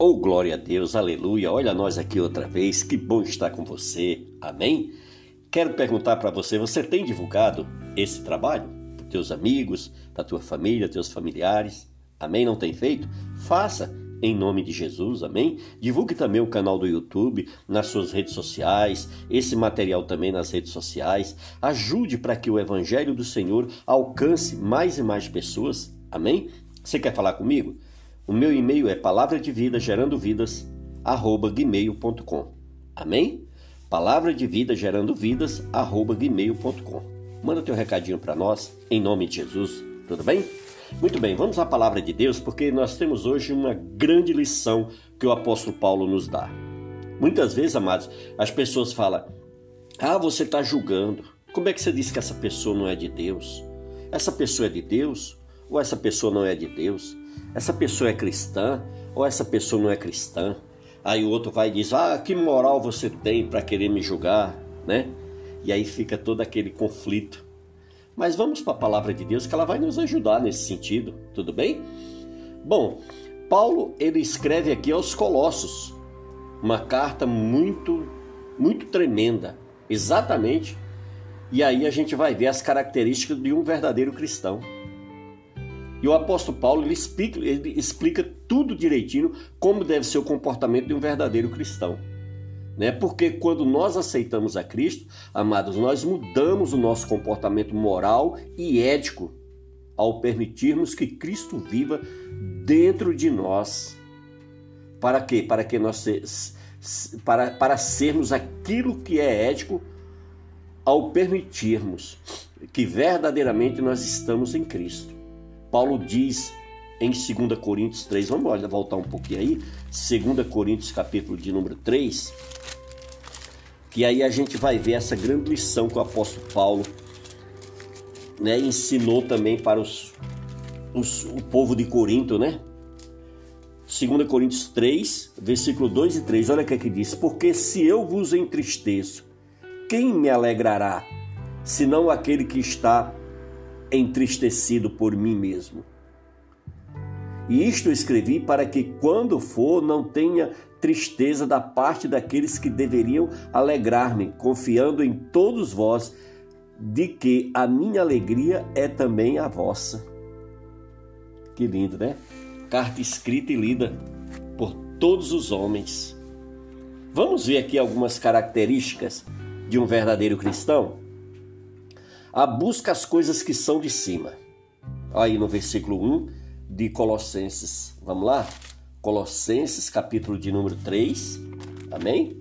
Oh, glória a Deus, aleluia. Olha nós aqui outra vez. Que bom estar com você. Amém? Quero perguntar para você, você tem divulgado esse trabalho para teus amigos, para tua família, teus familiares? Amém? Não tem feito? Faça em nome de Jesus, amém? Divulgue também o canal do YouTube nas suas redes sociais, esse material também nas redes sociais. Ajude para que o evangelho do Senhor alcance mais e mais pessoas, amém? Você quer falar comigo? O meu e-mail é palavra de vida gerando vidas arroba gmail.com. Amém? Palavra de vida gerando vidas arroba gmail.com. Manda teu recadinho para nós em nome de Jesus. Tudo bem? Muito bem, vamos à palavra de Deus porque nós temos hoje uma grande lição que o apóstolo Paulo nos dá. Muitas vezes, amados, as pessoas falam: Ah, você está julgando. Como é que você diz que essa pessoa não é de Deus? Essa pessoa é de Deus ou essa pessoa não é de Deus? Essa pessoa é cristã ou essa pessoa não é cristã? Aí o outro vai e diz: Ah, que moral você tem para querer me julgar, né? E aí fica todo aquele conflito. Mas vamos para a palavra de Deus que ela vai nos ajudar nesse sentido, tudo bem? Bom, Paulo ele escreve aqui aos Colossos uma carta muito, muito tremenda, exatamente. E aí a gente vai ver as características de um verdadeiro cristão. E o apóstolo Paulo ele explica, ele explica tudo direitinho como deve ser o comportamento de um verdadeiro cristão. Né? Porque quando nós aceitamos a Cristo, amados, nós mudamos o nosso comportamento moral e ético ao permitirmos que Cristo viva dentro de nós. Para quê? Para que nós para, para sermos aquilo que é ético ao permitirmos que verdadeiramente nós estamos em Cristo. Paulo diz em 2 Coríntios 3, vamos olhar, voltar um pouquinho aí, 2 Coríntios capítulo de número 3, que aí a gente vai ver essa grande lição que o apóstolo Paulo né, ensinou também para os, os, o povo de Corinto, né? 2 Coríntios 3, versículo 2 e 3, olha o que é que diz: Porque se eu vos entristeço, quem me alegrará, senão aquele que está entristecido por mim mesmo. E isto escrevi para que, quando for, não tenha tristeza da parte daqueles que deveriam alegrar-me, confiando em todos vós, de que a minha alegria é também a vossa. Que lindo, né? Carta escrita e lida por todos os homens. Vamos ver aqui algumas características de um verdadeiro cristão? A busca as coisas que são de cima. Aí no versículo 1 de Colossenses. Vamos lá? Colossenses, capítulo de número 3. Amém?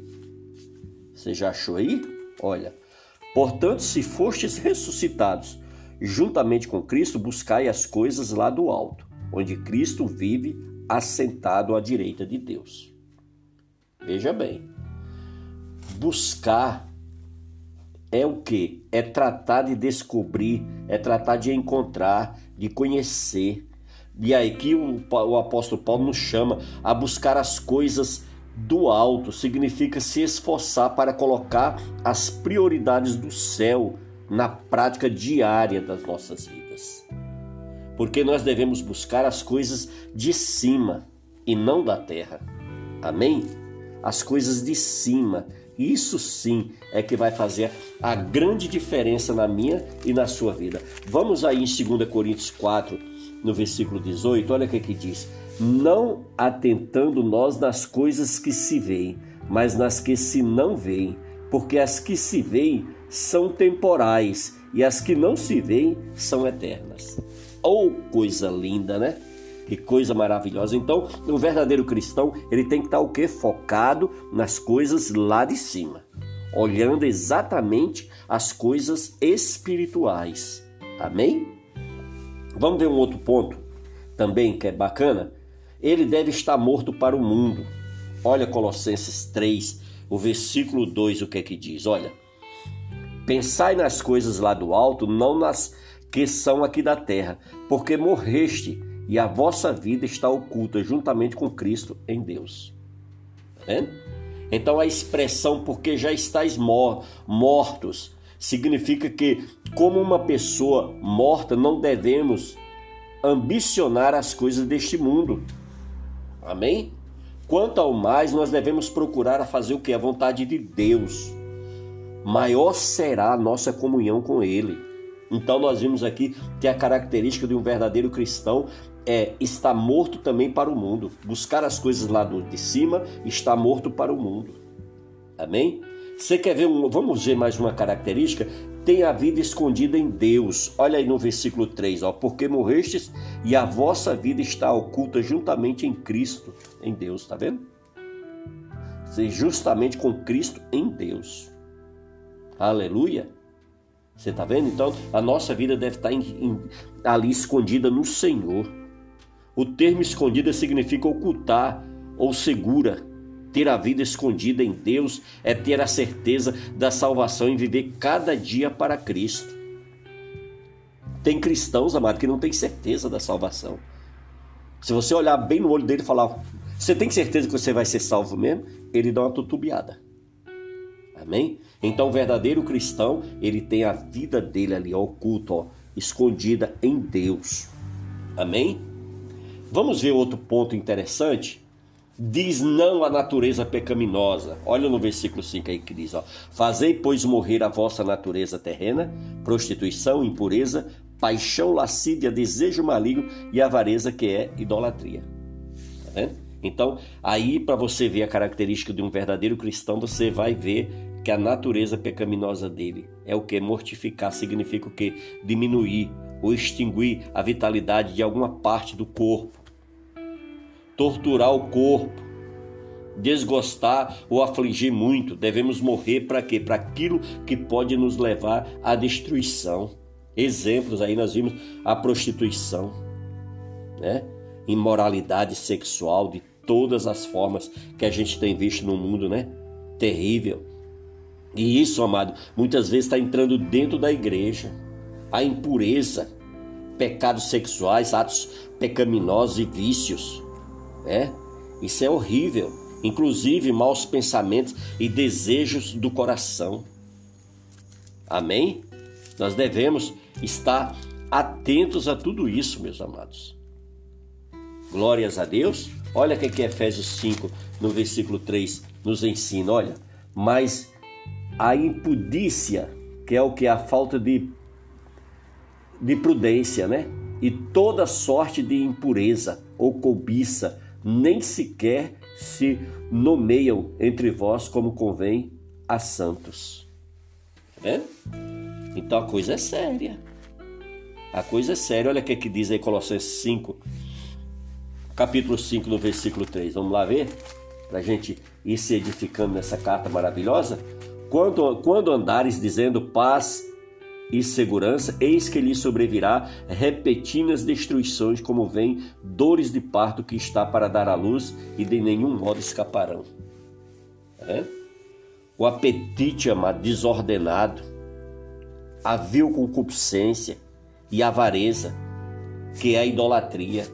Você já achou aí? Olha. Portanto, se fostes ressuscitados juntamente com Cristo, buscai as coisas lá do alto, onde Cristo vive assentado à direita de Deus. Veja bem. Buscar é o que? É tratar de descobrir, é tratar de encontrar, de conhecer. E aí que o, o apóstolo Paulo nos chama a buscar as coisas do alto, significa se esforçar para colocar as prioridades do céu na prática diária das nossas vidas. Porque nós devemos buscar as coisas de cima e não da terra. Amém? As coisas de cima isso sim é que vai fazer a grande diferença na minha e na sua vida. Vamos aí em 2 Coríntios 4, no versículo 18, olha o que, que diz: Não atentando nós nas coisas que se veem, mas nas que se não veem, porque as que se veem são temporais e as que não se veem são eternas. Oh, coisa linda, né? Que coisa maravilhosa. Então, o verdadeiro cristão, ele tem que estar o quê? Focado nas coisas lá de cima, olhando exatamente as coisas espirituais. Amém? Vamos ver um outro ponto também que é bacana. Ele deve estar morto para o mundo. Olha Colossenses 3, o versículo 2, o que é que diz? Olha, pensai nas coisas lá do alto, não nas que são aqui da terra, porque morreste e a vossa vida está oculta juntamente com Cristo em Deus. Tá? Então a expressão porque já estáis mor mortos significa que, como uma pessoa morta, não devemos ambicionar as coisas deste mundo. Amém? Quanto ao mais, nós devemos procurar a fazer o que? A vontade de Deus. Maior será a nossa comunhão com Ele. Então nós vimos aqui que a característica de um verdadeiro cristão é estar morto também para o mundo. Buscar as coisas lá de cima, está morto para o mundo. Amém? Você quer ver um, vamos ver mais uma característica? Tem a vida escondida em Deus. Olha aí no versículo 3, ó, porque morrestes e a vossa vida está oculta juntamente em Cristo, em Deus, tá vendo? Justamente com Cristo em Deus. Aleluia. Você está vendo? Então, a nossa vida deve estar em, em, ali escondida no Senhor. O termo escondida significa ocultar ou segura. Ter a vida escondida em Deus é ter a certeza da salvação e viver cada dia para Cristo. Tem cristãos, amado, que não tem certeza da salvação. Se você olhar bem no olho dele e falar, você tem certeza que você vai ser salvo mesmo? Ele dá uma tutubiada. Amém? Então, o verdadeiro cristão, ele tem a vida dele ali oculta, ó, escondida em Deus. Amém? Vamos ver outro ponto interessante? Diz não à natureza pecaminosa. Olha no versículo 5 aí que diz: ó, Fazei, pois, morrer a vossa natureza terrena, prostituição, impureza, paixão, lascívia, desejo maligno e avareza, que é idolatria. Tá vendo? Então, aí para você ver a característica de um verdadeiro cristão, você vai ver que a natureza pecaminosa dele é o que? Mortificar significa o que? Diminuir ou extinguir a vitalidade de alguma parte do corpo, torturar o corpo, desgostar ou afligir muito. Devemos morrer para quê? Para aquilo que pode nos levar à destruição. Exemplos aí nós vimos a prostituição, né? Imoralidade sexual de todas as formas que a gente tem visto no mundo, né? Terrível e isso, amado, muitas vezes está entrando dentro da igreja. A impureza, pecados sexuais, atos pecaminosos e vícios. É? Isso é horrível. Inclusive maus pensamentos e desejos do coração. Amém? Nós devemos estar atentos a tudo isso, meus amados. Glórias a Deus. Olha o que Efésios 5, no versículo 3, nos ensina. Olha, mas a impudícia, que é o que a falta de, de prudência, né? E toda sorte de impureza ou cobiça, nem sequer se nomeiam entre vós como convém a santos. É? Então a coisa é séria. A coisa é séria. Olha o que, é que diz aí Colossenses 5, capítulo 5, no versículo 3. Vamos lá ver? Para a gente ir se edificando nessa carta maravilhosa. Quando, quando andares dizendo paz e segurança, eis que lhe sobrevirá repetidas destruições, como vem dores de parto que está para dar à luz, e de nenhum modo escaparão. É? O apetite, amado, desordenado, a vil concupiscência e avareza, que é a idolatria,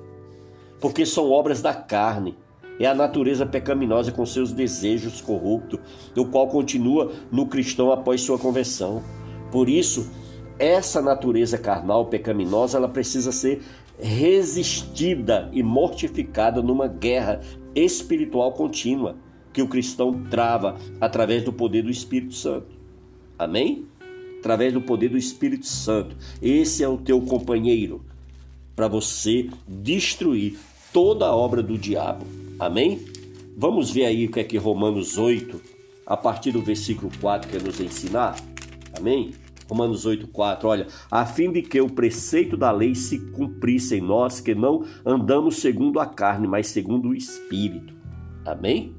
porque são obras da carne, é a natureza pecaminosa com seus desejos corruptos, o qual continua no cristão após sua conversão. Por isso, essa natureza carnal pecaminosa, ela precisa ser resistida e mortificada numa guerra espiritual contínua que o cristão trava através do poder do Espírito Santo. Amém? Através do poder do Espírito Santo. Esse é o teu companheiro para você destruir toda a obra do diabo. Amém? Vamos ver aí o que é que Romanos 8, a partir do versículo 4, quer nos ensinar? Amém? Romanos 8, 4, olha, a fim de que o preceito da lei se cumprisse em nós, que não andamos segundo a carne, mas segundo o Espírito. Amém?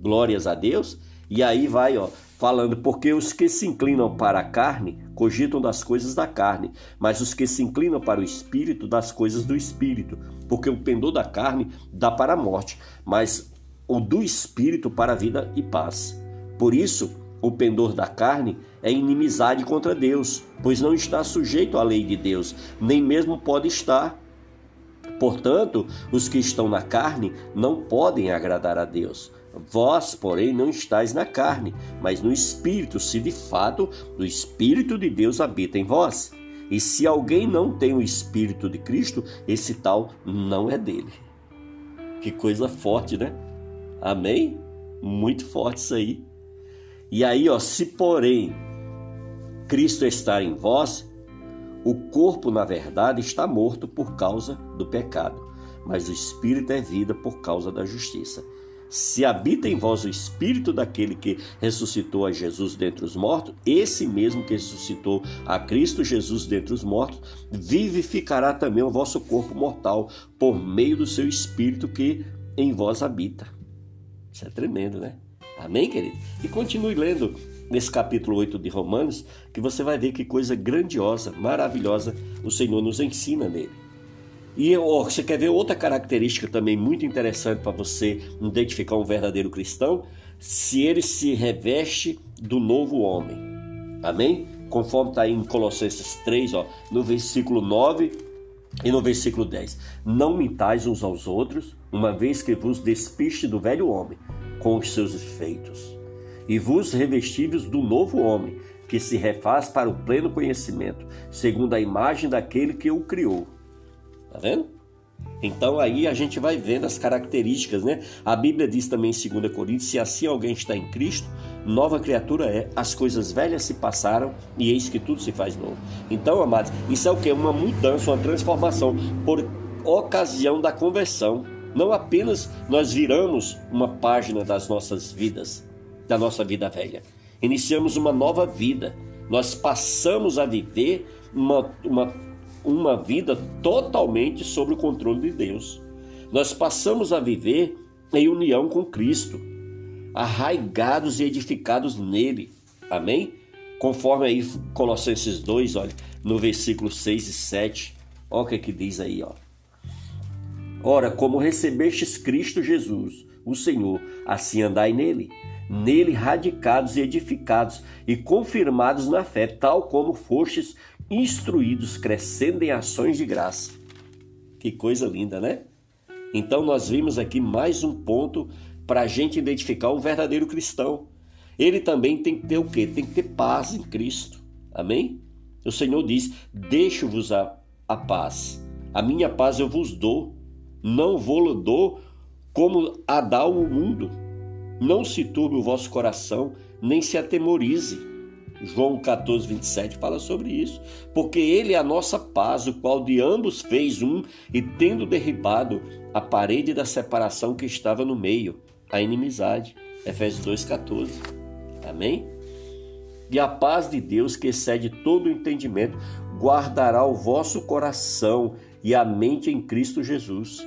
Glórias a Deus. E aí vai, ó, falando, porque os que se inclinam para a carne cogitam das coisas da carne, mas os que se inclinam para o espírito, das coisas do espírito, porque o pendor da carne dá para a morte, mas o do espírito para a vida e paz. Por isso, o pendor da carne é inimizade contra Deus, pois não está sujeito à lei de Deus, nem mesmo pode estar. Portanto, os que estão na carne não podem agradar a Deus. Vós, porém, não estáis na carne, mas no Espírito, se de fato o Espírito de Deus habita em vós. E se alguém não tem o Espírito de Cristo, esse tal não é dele. Que coisa forte, né? Amém? Muito forte isso aí. E aí, ó, se porém Cristo está em vós, o corpo, na verdade, está morto por causa do pecado, mas o espírito é vida por causa da justiça. Se habita em vós o espírito daquele que ressuscitou a Jesus dentre os mortos, esse mesmo que ressuscitou a Cristo Jesus dentre os mortos, vivificará também o vosso corpo mortal por meio do seu espírito que em vós habita. Isso é tremendo, né? Amém, querido? E continue lendo nesse capítulo 8 de Romanos, que você vai ver que coisa grandiosa, maravilhosa o Senhor nos ensina nele. E ó, você quer ver outra característica também muito interessante para você identificar um verdadeiro cristão? Se ele se reveste do novo homem. Amém? Conforme está em Colossenses 3, ó, no versículo 9 e no versículo 10. Não mintais uns aos outros, uma vez que vos despiste do velho homem com os seus efeitos e vos revestivos do novo homem, que se refaz para o pleno conhecimento, segundo a imagem daquele que o criou. Tá vendo? Então aí a gente vai vendo as características, né? A Bíblia diz também em 2 Coríntios: se assim alguém está em Cristo, nova criatura é, as coisas velhas se passaram e eis que tudo se faz novo. Então, amados, isso é o que? Uma mudança, uma transformação por ocasião da conversão. Não apenas nós viramos uma página das nossas vidas, da nossa vida velha. Iniciamos uma nova vida. Nós passamos a viver uma, uma, uma vida totalmente sob o controle de Deus. Nós passamos a viver em união com Cristo, arraigados e edificados nele. Amém? Conforme aí Colossenses 2, olha, no versículo 6 e 7. Olha o que, é que diz aí, ó. Ora, como recebestes Cristo Jesus, o Senhor, assim andai nele nele radicados e edificados e confirmados na fé, tal como fostes instruídos, crescendo em ações de graça. Que coisa linda, né? Então nós vimos aqui mais um ponto para a gente identificar um verdadeiro cristão. Ele também tem que ter o quê? Tem que ter paz em Cristo. Amém? O Senhor diz: Deixo-vos a, a paz. A minha paz eu vos dou. Não vou-lo dou como a dá o mundo. Não se turbe o vosso coração, nem se atemorize. João 14, 27 fala sobre isso. Porque ele é a nossa paz, o qual de ambos fez um, e tendo derribado a parede da separação que estava no meio, a inimizade. Efésios 2, 14. Amém? E a paz de Deus, que excede todo o entendimento, guardará o vosso coração e a mente em Cristo Jesus.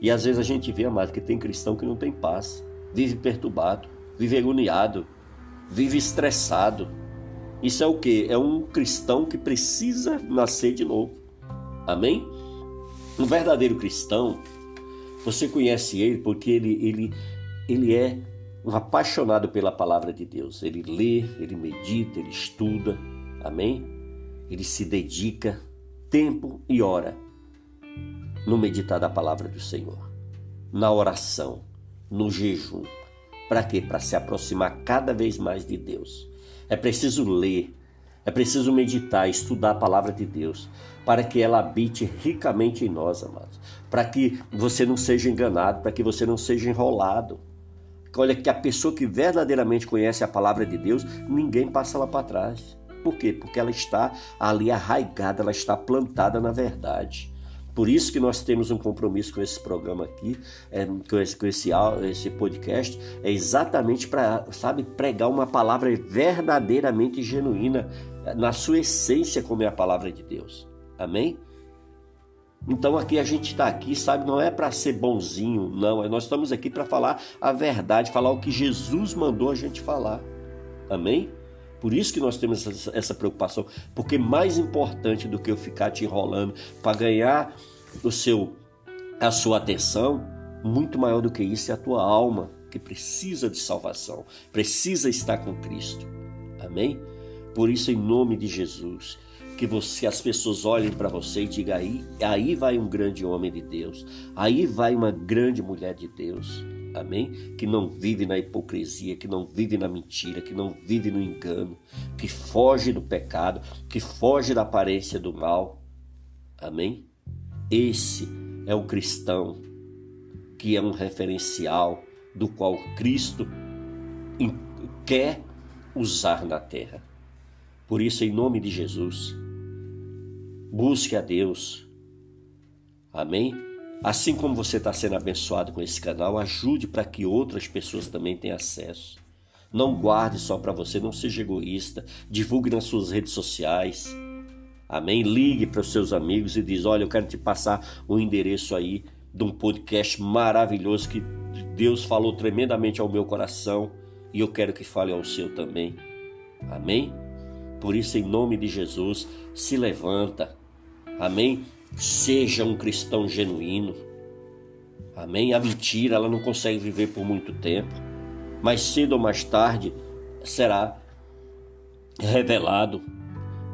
E às vezes a gente vê, amado, que tem cristão que não tem paz vive perturbado, vive agoniado, vive estressado. Isso é o que? É um cristão que precisa nascer de novo. Amém? Um verdadeiro cristão, você conhece ele porque ele, ele, ele é um apaixonado pela palavra de Deus. Ele lê, ele medita, ele estuda. Amém? Ele se dedica tempo e hora no meditar da palavra do Senhor, na oração, no jejum. Para quê? Para se aproximar cada vez mais de Deus. É preciso ler, é preciso meditar, estudar a palavra de Deus, para que ela habite ricamente em nós, amados. Para que você não seja enganado, para que você não seja enrolado. Olha, que a pessoa que verdadeiramente conhece a palavra de Deus, ninguém passa lá para trás. Por quê? Porque ela está ali arraigada, ela está plantada na verdade. Por isso que nós temos um compromisso com esse programa aqui, é, com, esse, com esse, esse podcast, é exatamente para, sabe, pregar uma palavra verdadeiramente genuína, na sua essência, como é a palavra de Deus. Amém? Então aqui a gente está aqui, sabe, não é para ser bonzinho, não. É, nós estamos aqui para falar a verdade, falar o que Jesus mandou a gente falar. Amém? Por isso que nós temos essa preocupação, porque mais importante do que eu ficar te enrolando para ganhar o seu a sua atenção, muito maior do que isso é a tua alma, que precisa de salvação, precisa estar com Cristo. Amém? Por isso em nome de Jesus, que você as pessoas olhem para você e digam aí, aí vai um grande homem de Deus, aí vai uma grande mulher de Deus amém? Que não vive na hipocrisia, que não vive na mentira, que não vive no engano, que foge do pecado, que foge da aparência do mal, amém? Esse é o cristão que é um referencial do qual Cristo quer usar na terra. Por isso, em nome de Jesus, busque a Deus. Amém? Assim como você está sendo abençoado com esse canal, ajude para que outras pessoas também tenham acesso. Não guarde só para você, não seja egoísta. Divulgue nas suas redes sociais. Amém? Ligue para os seus amigos e diz: Olha, eu quero te passar o um endereço aí de um podcast maravilhoso que Deus falou tremendamente ao meu coração e eu quero que fale ao seu também. Amém? Por isso, em nome de Jesus, se levanta. Amém? Seja um cristão genuíno. Amém? A mentira, ela não consegue viver por muito tempo, mas cedo ou mais tarde será revelado.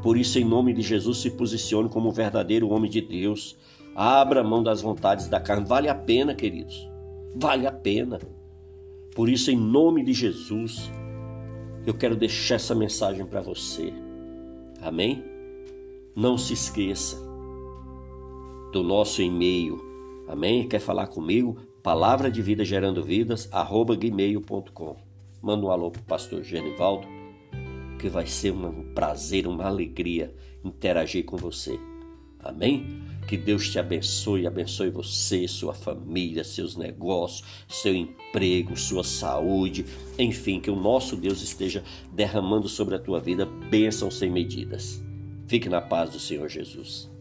Por isso, em nome de Jesus, se posicione como um verdadeiro homem de Deus. Abra mão das vontades da carne. Vale a pena, queridos. Vale a pena. Por isso, em nome de Jesus, eu quero deixar essa mensagem para você. Amém? Não se esqueça do nosso e-mail. Amém? Quer falar comigo? Palavra de vida gerando vidas, arroba gmail.com. Manda um alô pro pastor Genivaldo, que vai ser um prazer, uma alegria interagir com você. Amém? Que Deus te abençoe, abençoe você, sua família, seus negócios, seu emprego, sua saúde, enfim, que o nosso Deus esteja derramando sobre a tua vida bênçãos sem medidas. Fique na paz do Senhor Jesus.